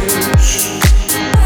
знаешь